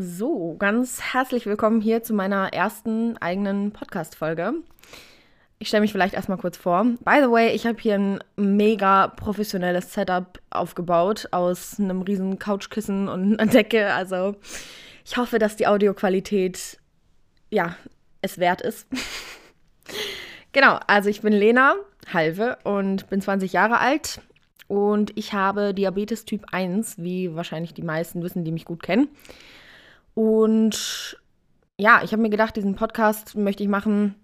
So, ganz herzlich willkommen hier zu meiner ersten eigenen Podcast-Folge. Ich stelle mich vielleicht erstmal kurz vor. By the way, ich habe hier ein mega professionelles Setup aufgebaut aus einem riesen Couchkissen und einer Decke. Also ich hoffe, dass die Audioqualität ja es wert ist. genau, also ich bin Lena Halve und bin 20 Jahre alt und ich habe Diabetes Typ 1, wie wahrscheinlich die meisten wissen, die mich gut kennen. Und ja, ich habe mir gedacht, diesen Podcast möchte ich machen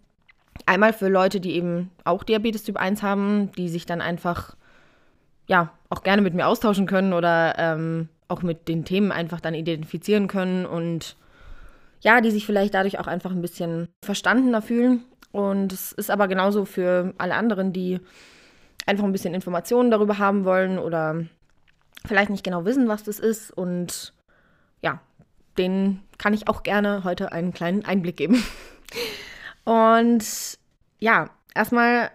einmal für Leute, die eben auch Diabetes Typ 1 haben, die sich dann einfach ja auch gerne mit mir austauschen können oder ähm, auch mit den Themen einfach dann identifizieren können und ja, die sich vielleicht dadurch auch einfach ein bisschen verstandener fühlen. Und es ist aber genauso für alle anderen, die einfach ein bisschen Informationen darüber haben wollen oder vielleicht nicht genau wissen, was das ist und den kann ich auch gerne heute einen kleinen Einblick geben. Und ja, erstmal,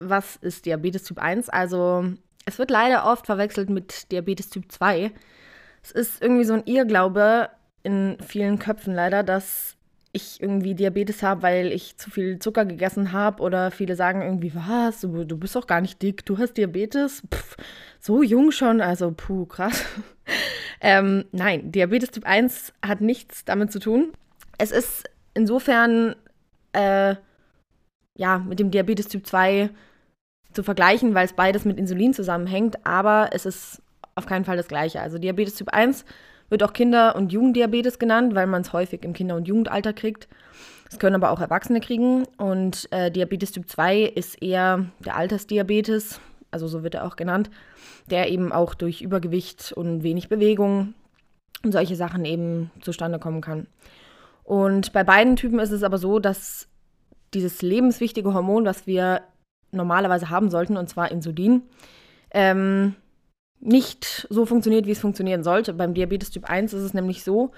was ist Diabetes Typ 1? Also, es wird leider oft verwechselt mit Diabetes Typ 2. Es ist irgendwie so ein Irrglaube in vielen Köpfen leider, dass ich irgendwie Diabetes habe, weil ich zu viel Zucker gegessen habe oder viele sagen irgendwie, was, du, du bist doch gar nicht dick, du hast Diabetes, Pff, so jung schon, also puh, krass. Ähm, nein, Diabetes Typ 1 hat nichts damit zu tun. Es ist insofern, äh, ja, mit dem Diabetes Typ 2 zu vergleichen, weil es beides mit Insulin zusammenhängt, aber es ist auf keinen Fall das gleiche. Also Diabetes Typ 1 wird auch Kinder- und Jugenddiabetes genannt, weil man es häufig im Kinder- und Jugendalter kriegt. Es können aber auch Erwachsene kriegen. Und äh, Diabetes Typ 2 ist eher der Altersdiabetes, also so wird er auch genannt, der eben auch durch Übergewicht und wenig Bewegung und solche Sachen eben zustande kommen kann. Und bei beiden Typen ist es aber so, dass dieses lebenswichtige Hormon, was wir normalerweise haben sollten, und zwar Insulin, ähm, nicht so funktioniert, wie es funktionieren sollte. Beim Diabetes Typ 1 ist es nämlich so,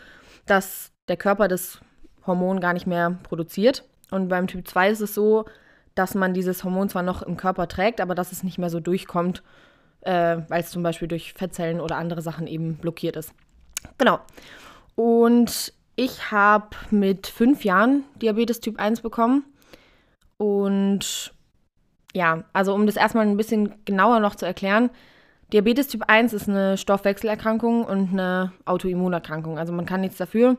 dass der Körper das Hormon gar nicht mehr produziert. Und beim Typ 2 ist es so, dass man dieses Hormon zwar noch im Körper trägt, aber dass es nicht mehr so durchkommt, äh, weil es zum Beispiel durch Fettzellen oder andere Sachen eben blockiert ist. Genau. Und ich habe mit fünf Jahren Diabetes Typ 1 bekommen. Und ja, also um das erstmal ein bisschen genauer noch zu erklären, Diabetes Typ 1 ist eine Stoffwechselerkrankung und eine Autoimmunerkrankung. Also man kann nichts dafür.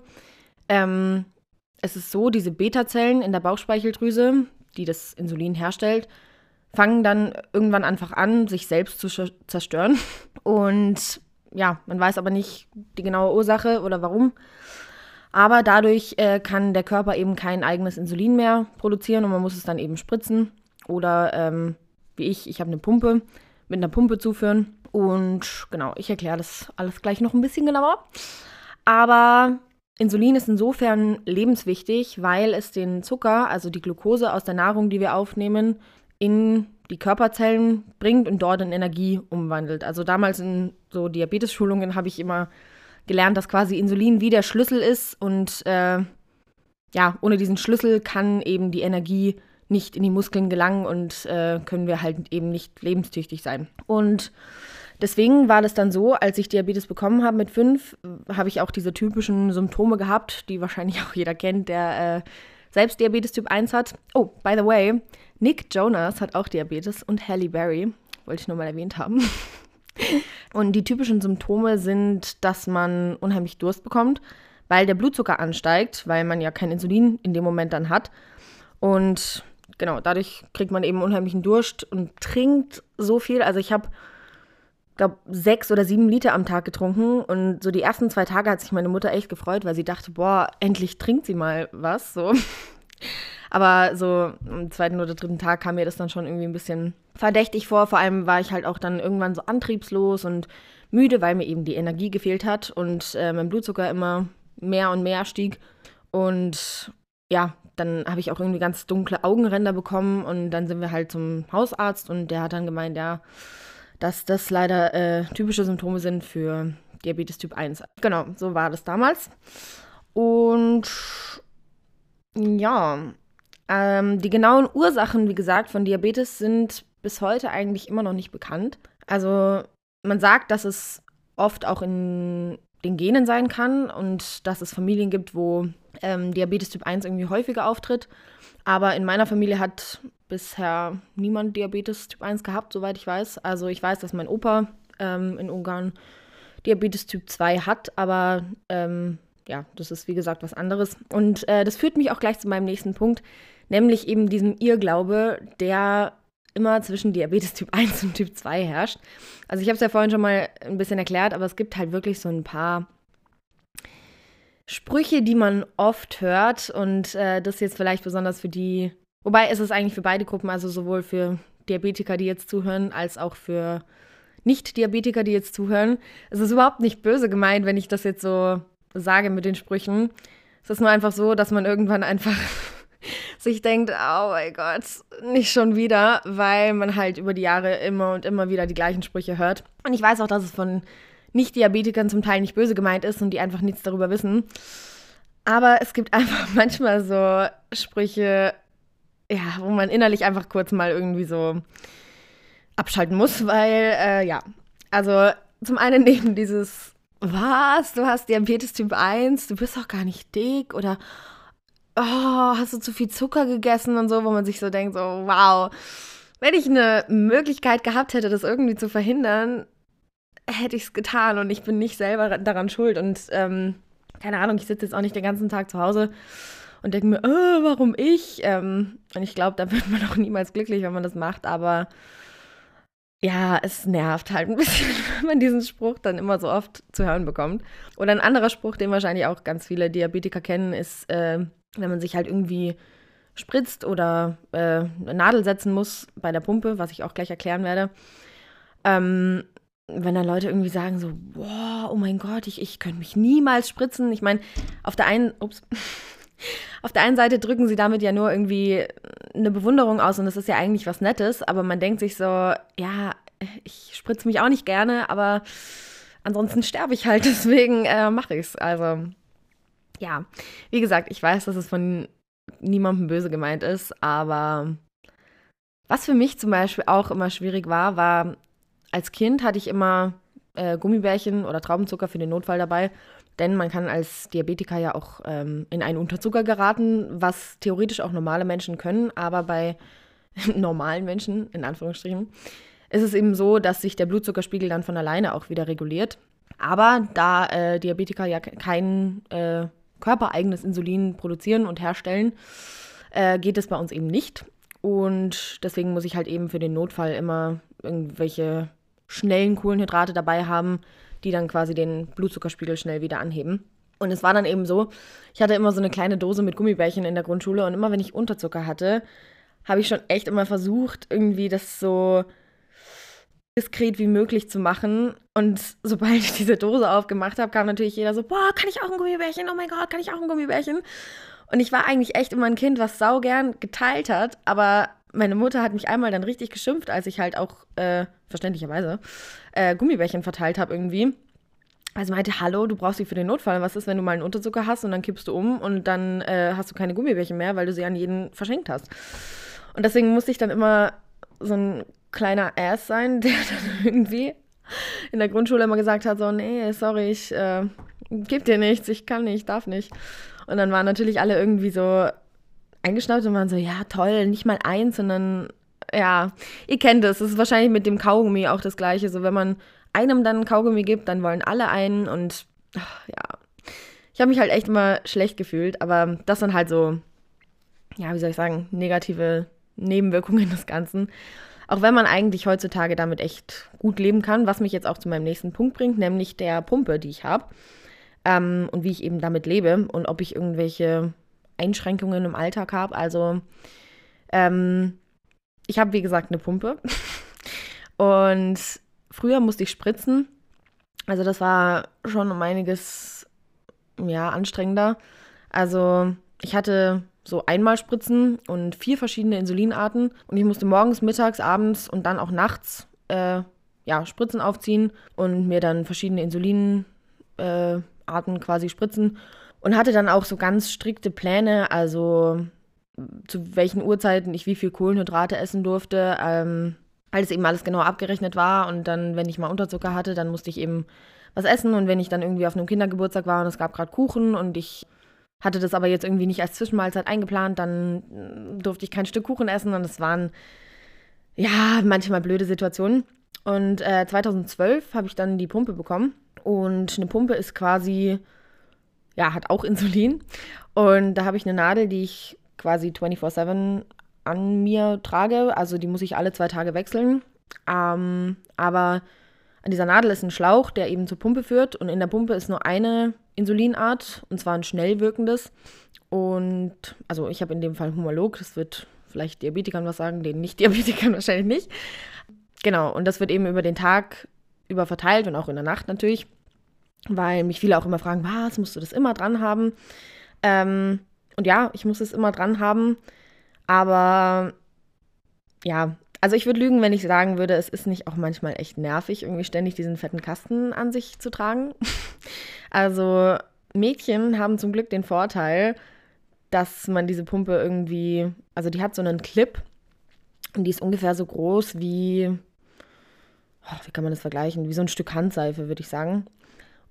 Ähm, es ist so, diese Beta-Zellen in der Bauchspeicheldrüse, die das Insulin herstellt, fangen dann irgendwann einfach an, sich selbst zu zerstören. Und ja, man weiß aber nicht die genaue Ursache oder warum. Aber dadurch äh, kann der Körper eben kein eigenes Insulin mehr produzieren und man muss es dann eben spritzen. Oder ähm, wie ich, ich habe eine Pumpe, mit einer Pumpe zuführen. Und genau, ich erkläre das alles gleich noch ein bisschen genauer. Aber Insulin ist insofern lebenswichtig, weil es den Zucker, also die Glucose aus der Nahrung, die wir aufnehmen, in die Körperzellen bringt und dort in Energie umwandelt. Also damals in so Diabetes-Schulungen habe ich immer gelernt, dass quasi Insulin wie der Schlüssel ist und äh, ja, ohne diesen Schlüssel kann eben die Energie nicht in die Muskeln gelangen und äh, können wir halt eben nicht lebenstüchtig sein. Und Deswegen war das dann so, als ich Diabetes bekommen habe mit fünf, habe ich auch diese typischen Symptome gehabt, die wahrscheinlich auch jeder kennt, der äh, selbst Diabetes Typ 1 hat. Oh, by the way, Nick Jonas hat auch Diabetes und Halle Berry, wollte ich nur mal erwähnt haben. und die typischen Symptome sind, dass man unheimlich Durst bekommt, weil der Blutzucker ansteigt, weil man ja kein Insulin in dem Moment dann hat. Und genau, dadurch kriegt man eben unheimlichen Durst und trinkt so viel. Also ich habe glaube, sechs oder sieben Liter am Tag getrunken. Und so die ersten zwei Tage hat sich meine Mutter echt gefreut, weil sie dachte, boah, endlich trinkt sie mal was. So. Aber so am zweiten oder dritten Tag kam mir das dann schon irgendwie ein bisschen verdächtig vor. Vor allem war ich halt auch dann irgendwann so antriebslos und müde, weil mir eben die Energie gefehlt hat und äh, mein Blutzucker immer mehr und mehr stieg. Und ja, dann habe ich auch irgendwie ganz dunkle Augenränder bekommen und dann sind wir halt zum Hausarzt und der hat dann gemeint, ja, dass das leider äh, typische Symptome sind für Diabetes Typ 1. Genau, so war das damals. Und ja, ähm, die genauen Ursachen, wie gesagt, von Diabetes sind bis heute eigentlich immer noch nicht bekannt. Also man sagt, dass es oft auch in den Genen sein kann und dass es Familien gibt, wo ähm, Diabetes Typ 1 irgendwie häufiger auftritt. Aber in meiner Familie hat bisher niemand Diabetes Typ 1 gehabt, soweit ich weiß. Also ich weiß, dass mein Opa ähm, in Ungarn Diabetes Typ 2 hat, aber ähm, ja, das ist wie gesagt was anderes. Und äh, das führt mich auch gleich zu meinem nächsten Punkt, nämlich eben diesem Irrglaube, der immer zwischen Diabetes Typ 1 und Typ 2 herrscht. Also ich habe es ja vorhin schon mal ein bisschen erklärt, aber es gibt halt wirklich so ein paar Sprüche, die man oft hört und äh, das jetzt vielleicht besonders für die, wobei es ist eigentlich für beide Gruppen, also sowohl für Diabetiker, die jetzt zuhören, als auch für Nicht-Diabetiker, die jetzt zuhören. Es ist überhaupt nicht böse gemeint, wenn ich das jetzt so sage mit den Sprüchen. Es ist nur einfach so, dass man irgendwann einfach sich denkt, oh mein Gott, nicht schon wieder, weil man halt über die Jahre immer und immer wieder die gleichen Sprüche hört. Und ich weiß auch, dass es von Nicht-Diabetikern zum Teil nicht böse gemeint ist und die einfach nichts darüber wissen. Aber es gibt einfach manchmal so Sprüche, ja, wo man innerlich einfach kurz mal irgendwie so abschalten muss, weil, äh, ja, also zum einen neben dieses was, du hast Diabetes Typ 1, du bist doch gar nicht dick? Oder oh, hast du zu viel Zucker gegessen? Und so, wo man sich so denkt, so wow, wenn ich eine Möglichkeit gehabt hätte, das irgendwie zu verhindern, hätte ich es getan und ich bin nicht selber daran schuld. Und ähm, keine Ahnung, ich sitze jetzt auch nicht den ganzen Tag zu Hause und denke mir, oh, warum ich? Ähm, und ich glaube, da wird man auch niemals glücklich, wenn man das macht, aber ja, es nervt halt ein bisschen, wenn man diesen Spruch dann immer so oft zu hören bekommt. Oder ein anderer Spruch, den wahrscheinlich auch ganz viele Diabetiker kennen, ist, äh, wenn man sich halt irgendwie spritzt oder äh, eine Nadel setzen muss bei der Pumpe, was ich auch gleich erklären werde. Ähm, wenn dann Leute irgendwie sagen so, boah, oh mein Gott, ich, ich könnte mich niemals spritzen. Ich meine, auf der einen, ups, auf der einen Seite drücken sie damit ja nur irgendwie eine Bewunderung aus und das ist ja eigentlich was Nettes, aber man denkt sich so, ja, ich spritze mich auch nicht gerne, aber ansonsten sterbe ich halt, deswegen äh, mache ich es. Also, ja, wie gesagt, ich weiß, dass es von niemandem böse gemeint ist, aber was für mich zum Beispiel auch immer schwierig war, war, als Kind hatte ich immer äh, Gummibärchen oder Traubenzucker für den Notfall dabei denn man kann als Diabetiker ja auch ähm, in einen Unterzucker geraten, was theoretisch auch normale Menschen können, aber bei normalen Menschen, in Anführungsstrichen, ist es eben so, dass sich der Blutzuckerspiegel dann von alleine auch wieder reguliert. Aber da äh, Diabetiker ja kein äh, körpereigenes Insulin produzieren und herstellen, äh, geht es bei uns eben nicht. Und deswegen muss ich halt eben für den Notfall immer irgendwelche schnellen Kohlenhydrate dabei haben, die dann quasi den Blutzuckerspiegel schnell wieder anheben. Und es war dann eben so, ich hatte immer so eine kleine Dose mit Gummibärchen in der Grundschule und immer wenn ich Unterzucker hatte, habe ich schon echt immer versucht, irgendwie das so diskret wie möglich zu machen. Und sobald ich diese Dose aufgemacht habe, kam natürlich jeder so, boah, kann ich auch ein Gummibärchen? Oh mein Gott, kann ich auch ein Gummibärchen? Und ich war eigentlich echt immer ein Kind, was saugern geteilt hat, aber meine Mutter hat mich einmal dann richtig geschimpft, als ich halt auch, äh, verständlicherweise, äh, Gummibärchen verteilt habe irgendwie. Also meinte, hallo, du brauchst sie für den Notfall. Was ist, wenn du mal einen Unterzucker hast und dann kippst du um und dann äh, hast du keine Gummibärchen mehr, weil du sie an jeden verschenkt hast. Und deswegen musste ich dann immer so ein kleiner Ass sein, der dann irgendwie in der Grundschule immer gesagt hat, so, nee, sorry, ich äh, geb dir nichts, ich kann nicht, darf nicht. Und dann waren natürlich alle irgendwie so eingeschnappt und waren so, ja, toll, nicht mal eins, sondern ja, ihr kennt es. Es ist wahrscheinlich mit dem Kaugummi auch das Gleiche. So, wenn man einem dann ein Kaugummi gibt, dann wollen alle einen und ach, ja. Ich habe mich halt echt immer schlecht gefühlt, aber das sind halt so, ja, wie soll ich sagen, negative Nebenwirkungen des Ganzen. Auch wenn man eigentlich heutzutage damit echt gut leben kann, was mich jetzt auch zu meinem nächsten Punkt bringt, nämlich der Pumpe, die ich habe. Ähm, und wie ich eben damit lebe und ob ich irgendwelche Einschränkungen im Alltag habe. Also ähm, ich habe, wie gesagt, eine Pumpe. Und früher musste ich spritzen. Also das war schon um einiges ja, anstrengender. Also ich hatte so einmal Spritzen und vier verschiedene Insulinarten. Und ich musste morgens, mittags, abends und dann auch nachts äh, ja, Spritzen aufziehen und mir dann verschiedene Insulinarten äh, quasi spritzen und hatte dann auch so ganz strikte Pläne, also zu welchen Uhrzeiten ich wie viel Kohlenhydrate essen durfte. Ähm, weil es eben alles genau abgerechnet war. Und dann, wenn ich mal Unterzucker hatte, dann musste ich eben was essen. Und wenn ich dann irgendwie auf einem Kindergeburtstag war und es gab gerade Kuchen und ich hatte das aber jetzt irgendwie nicht als Zwischenmahlzeit eingeplant, dann mm, durfte ich kein Stück Kuchen essen. Und es waren ja manchmal blöde Situationen. Und äh, 2012 habe ich dann die Pumpe bekommen. Und eine Pumpe ist quasi, ja, hat auch Insulin. Und da habe ich eine Nadel, die ich quasi 24-7 an mir trage. Also die muss ich alle zwei Tage wechseln. Ähm, aber an dieser Nadel ist ein Schlauch, der eben zur Pumpe führt. Und in der Pumpe ist nur eine Insulinart, und zwar ein schnell wirkendes. Und also ich habe in dem Fall Homolog, das wird vielleicht Diabetikern was sagen, den Nicht-Diabetikern wahrscheinlich nicht. Genau, und das wird eben über den Tag über verteilt und auch in der Nacht natürlich, weil mich viele auch immer fragen, was, musst du das immer dran haben? Ähm, und ja, ich muss es immer dran haben, aber ja, also ich würde lügen, wenn ich sagen würde, es ist nicht auch manchmal echt nervig, irgendwie ständig diesen fetten Kasten an sich zu tragen. also Mädchen haben zum Glück den Vorteil, dass man diese Pumpe irgendwie, also die hat so einen Clip und die ist ungefähr so groß wie, oh, wie kann man das vergleichen, wie so ein Stück Handseife, würde ich sagen.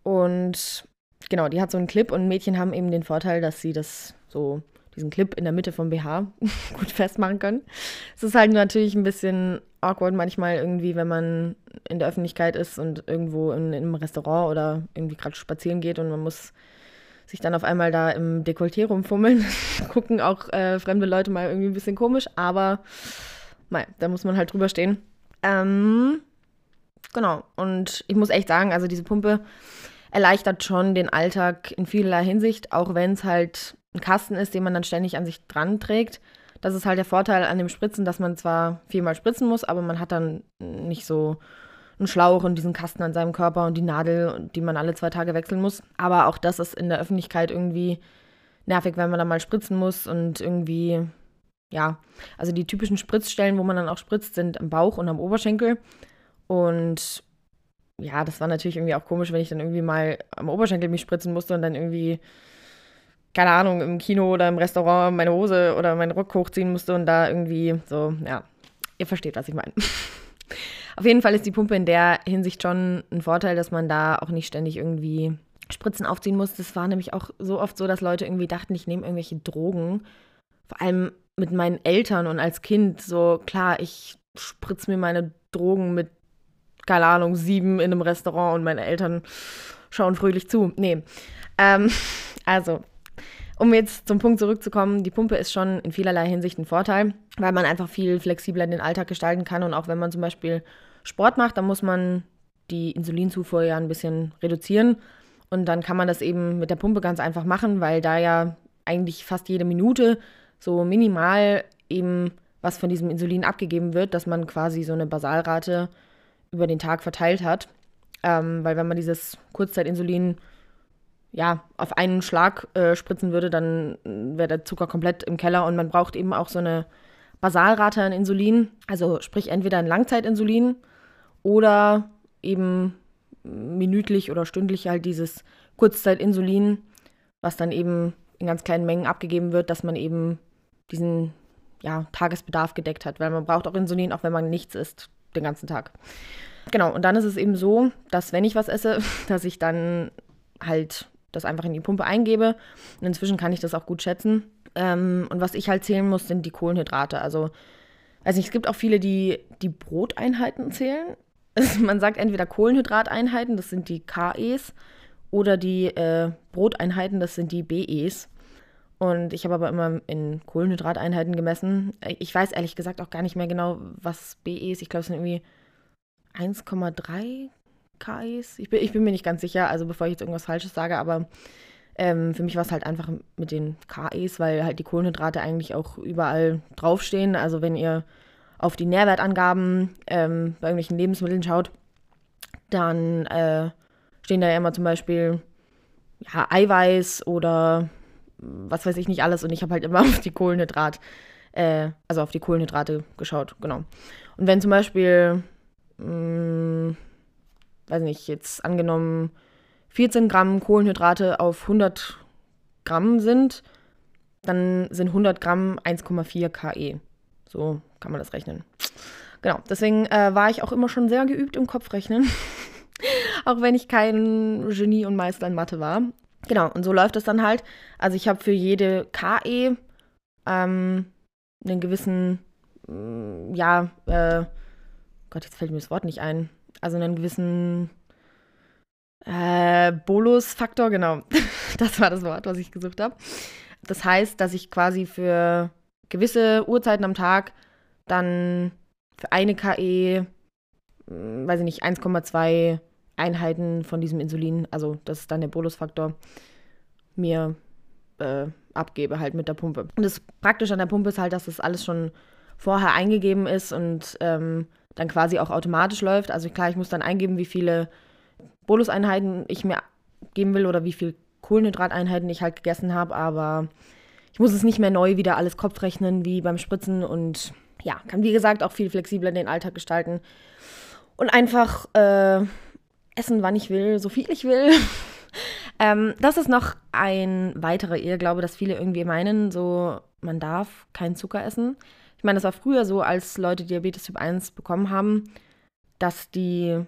Und genau, die hat so einen Clip und Mädchen haben eben den Vorteil, dass sie das so, diesen Clip in der Mitte vom BH gut festmachen können. Es ist halt natürlich ein bisschen awkward manchmal irgendwie, wenn man in der Öffentlichkeit ist und irgendwo in, in einem Restaurant oder irgendwie gerade spazieren geht und man muss sich dann auf einmal da im Dekolleté rumfummeln. Gucken auch äh, fremde Leute mal irgendwie ein bisschen komisch, aber mei, da muss man halt drüber stehen. Ähm, genau, und ich muss echt sagen, also diese Pumpe erleichtert schon den Alltag in vielerlei Hinsicht, auch wenn es halt ein Kasten ist, den man dann ständig an sich dran trägt. Das ist halt der Vorteil an dem Spritzen, dass man zwar viermal spritzen muss, aber man hat dann nicht so einen Schlauch und diesen Kasten an seinem Körper und die Nadel, die man alle zwei Tage wechseln muss. Aber auch das ist in der Öffentlichkeit irgendwie nervig, wenn man da mal spritzen muss und irgendwie, ja, also die typischen Spritzstellen, wo man dann auch spritzt, sind am Bauch und am Oberschenkel. Und ja, das war natürlich irgendwie auch komisch, wenn ich dann irgendwie mal am Oberschenkel mich spritzen musste und dann irgendwie, keine Ahnung, im Kino oder im Restaurant meine Hose oder meinen Rock hochziehen musste und da irgendwie so, ja, ihr versteht, was ich meine. Auf jeden Fall ist die Pumpe in der Hinsicht schon ein Vorteil, dass man da auch nicht ständig irgendwie Spritzen aufziehen muss. Das war nämlich auch so oft so, dass Leute irgendwie dachten, ich nehme irgendwelche Drogen. Vor allem mit meinen Eltern und als Kind so, klar, ich spritze mir meine Drogen mit keine Ahnung, sieben in einem Restaurant und meine Eltern schauen fröhlich zu. Nee. Ähm, also, um jetzt zum Punkt zurückzukommen, die Pumpe ist schon in vielerlei Hinsicht ein Vorteil, weil man einfach viel flexibler den Alltag gestalten kann. Und auch wenn man zum Beispiel Sport macht, dann muss man die Insulinzufuhr ja ein bisschen reduzieren. Und dann kann man das eben mit der Pumpe ganz einfach machen, weil da ja eigentlich fast jede Minute so minimal eben was von diesem Insulin abgegeben wird, dass man quasi so eine Basalrate über den Tag verteilt hat. Ähm, weil wenn man dieses Kurzzeitinsulin ja, auf einen Schlag äh, spritzen würde, dann wäre der Zucker komplett im Keller. Und man braucht eben auch so eine Basalrate an Insulin, also sprich entweder ein Langzeitinsulin oder eben minütlich oder stündlich halt dieses Kurzzeitinsulin, was dann eben in ganz kleinen Mengen abgegeben wird, dass man eben diesen ja, Tagesbedarf gedeckt hat, weil man braucht auch Insulin, auch wenn man nichts isst den ganzen Tag. Genau, und dann ist es eben so, dass wenn ich was esse, dass ich dann halt das einfach in die Pumpe eingebe. Und inzwischen kann ich das auch gut schätzen. Ähm, und was ich halt zählen muss, sind die Kohlenhydrate. Also, weiß es gibt auch viele, die die Broteinheiten zählen. Also man sagt entweder Kohlenhydrateinheiten, das sind die KEs, oder die äh, Broteinheiten, das sind die BEs. Und ich habe aber immer in Kohlenhydrateinheiten gemessen. Ich weiß ehrlich gesagt auch gar nicht mehr genau, was BE ist. Ich glaube, es sind irgendwie 1,3 KIs. Ich bin, ich bin mir nicht ganz sicher, also bevor ich jetzt irgendwas Falsches sage, aber ähm, für mich war es halt einfach mit den KIs, weil halt die Kohlenhydrate eigentlich auch überall draufstehen. Also wenn ihr auf die Nährwertangaben ähm, bei irgendwelchen Lebensmitteln schaut, dann äh, stehen da ja immer zum Beispiel ja, Eiweiß oder was weiß ich nicht alles und ich habe halt immer auf die Kohlenhydrat, äh, also auf die Kohlenhydrate geschaut, genau. Und wenn zum Beispiel, mh, hm, weiß nicht, jetzt angenommen 14 Gramm Kohlenhydrate auf 100 Gramm sind, dann sind 100 Gramm 1,4 KE. So kann man das rechnen. Genau, deswegen äh, war ich auch immer schon sehr geübt im Kopfrechnen. auch wenn ich kein Genie und Meister in Mathe war. Genau, und so läuft es dann halt. Also ich habe für jede KE ähm, einen gewissen, mm, ja, äh, Gott, jetzt fällt mir das Wort nicht ein. Also einen gewissen äh, Bolus-Faktor, genau. das war das Wort, was ich gesucht habe. Das heißt, dass ich quasi für gewisse Uhrzeiten am Tag dann für eine KE, hm, weiß ich nicht, 1,2 Einheiten von diesem Insulin, also das ist dann der Bolusfaktor, mir äh, abgebe halt mit der Pumpe. Und das Praktische an der Pumpe ist halt, dass das alles schon vorher eingegeben ist und ähm, dann quasi auch automatisch läuft. Also klar, ich muss dann eingeben, wie viele Boluseinheiten ich mir geben will oder wie viel Kohlenhydrateinheiten ich halt gegessen habe, aber ich muss es nicht mehr neu wieder alles Kopf rechnen wie beim Spritzen und ja, kann wie gesagt auch viel flexibler den Alltag gestalten und einfach äh, essen, wann ich will, so viel ich will. ähm, das ist noch ein weiterer Irrglaube, dass viele irgendwie meinen, so man darf keinen Zucker essen. Ich meine, das war früher so, als Leute Diabetes Typ 1 bekommen haben, dass die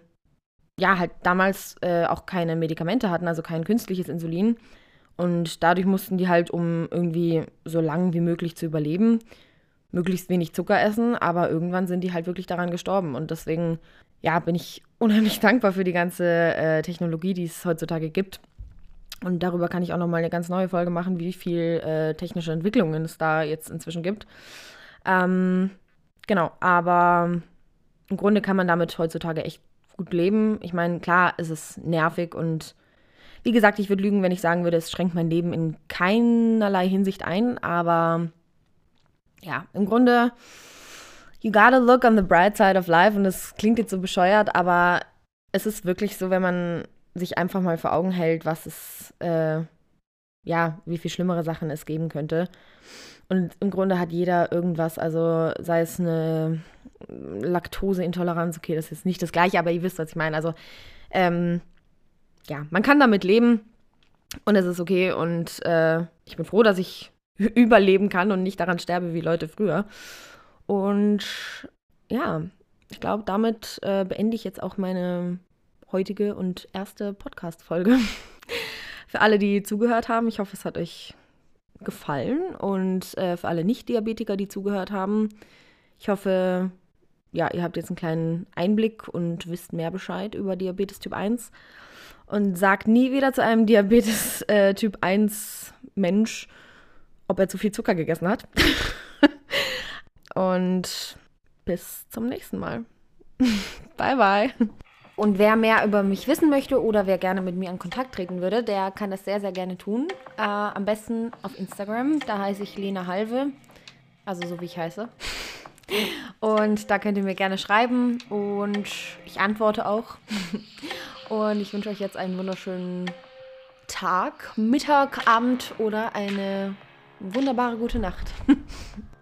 ja halt damals äh, auch keine Medikamente hatten, also kein künstliches Insulin. Und dadurch mussten die halt, um irgendwie so lang wie möglich zu überleben, möglichst wenig Zucker essen, aber irgendwann sind die halt wirklich daran gestorben. Und deswegen, ja, bin ich unheimlich dankbar für die ganze äh, Technologie, die es heutzutage gibt. Und darüber kann ich auch nochmal eine ganz neue Folge machen, wie viel äh, technische Entwicklungen es da jetzt inzwischen gibt. Ähm, genau, aber im Grunde kann man damit heutzutage echt gut leben. Ich meine, klar ist es nervig und wie gesagt, ich würde lügen, wenn ich sagen würde, es schränkt mein Leben in keinerlei Hinsicht ein, aber ja, im Grunde, you gotta look on the bright side of life und das klingt jetzt so bescheuert, aber es ist wirklich so, wenn man sich einfach mal vor Augen hält, was es, äh, ja, wie viel schlimmere Sachen es geben könnte. Und im Grunde hat jeder irgendwas, also sei es eine Laktoseintoleranz, okay, das ist nicht das gleiche, aber ihr wisst, was ich meine. Also, ähm, ja, man kann damit leben und es ist okay und äh, ich bin froh, dass ich überleben kann und nicht daran sterbe wie Leute früher. Und ja, ich glaube, damit äh, beende ich jetzt auch meine heutige und erste Podcast-Folge. für alle, die zugehört haben, ich hoffe, es hat euch gefallen und äh, für alle Nicht-Diabetiker, die zugehört haben, ich hoffe, ja, ihr habt jetzt einen kleinen Einblick und wisst mehr Bescheid über Diabetes Typ 1 und sagt nie wieder zu einem Diabetes äh, Typ 1 Mensch, ob er zu viel Zucker gegessen hat. und bis zum nächsten Mal. bye bye. Und wer mehr über mich wissen möchte oder wer gerne mit mir in Kontakt treten würde, der kann das sehr, sehr gerne tun. Äh, am besten auf Instagram. Da heiße ich Lena Halve. Also so wie ich heiße. Und da könnt ihr mir gerne schreiben und ich antworte auch. Und ich wünsche euch jetzt einen wunderschönen Tag, Mittag, Abend oder eine wunderbare gute Nacht.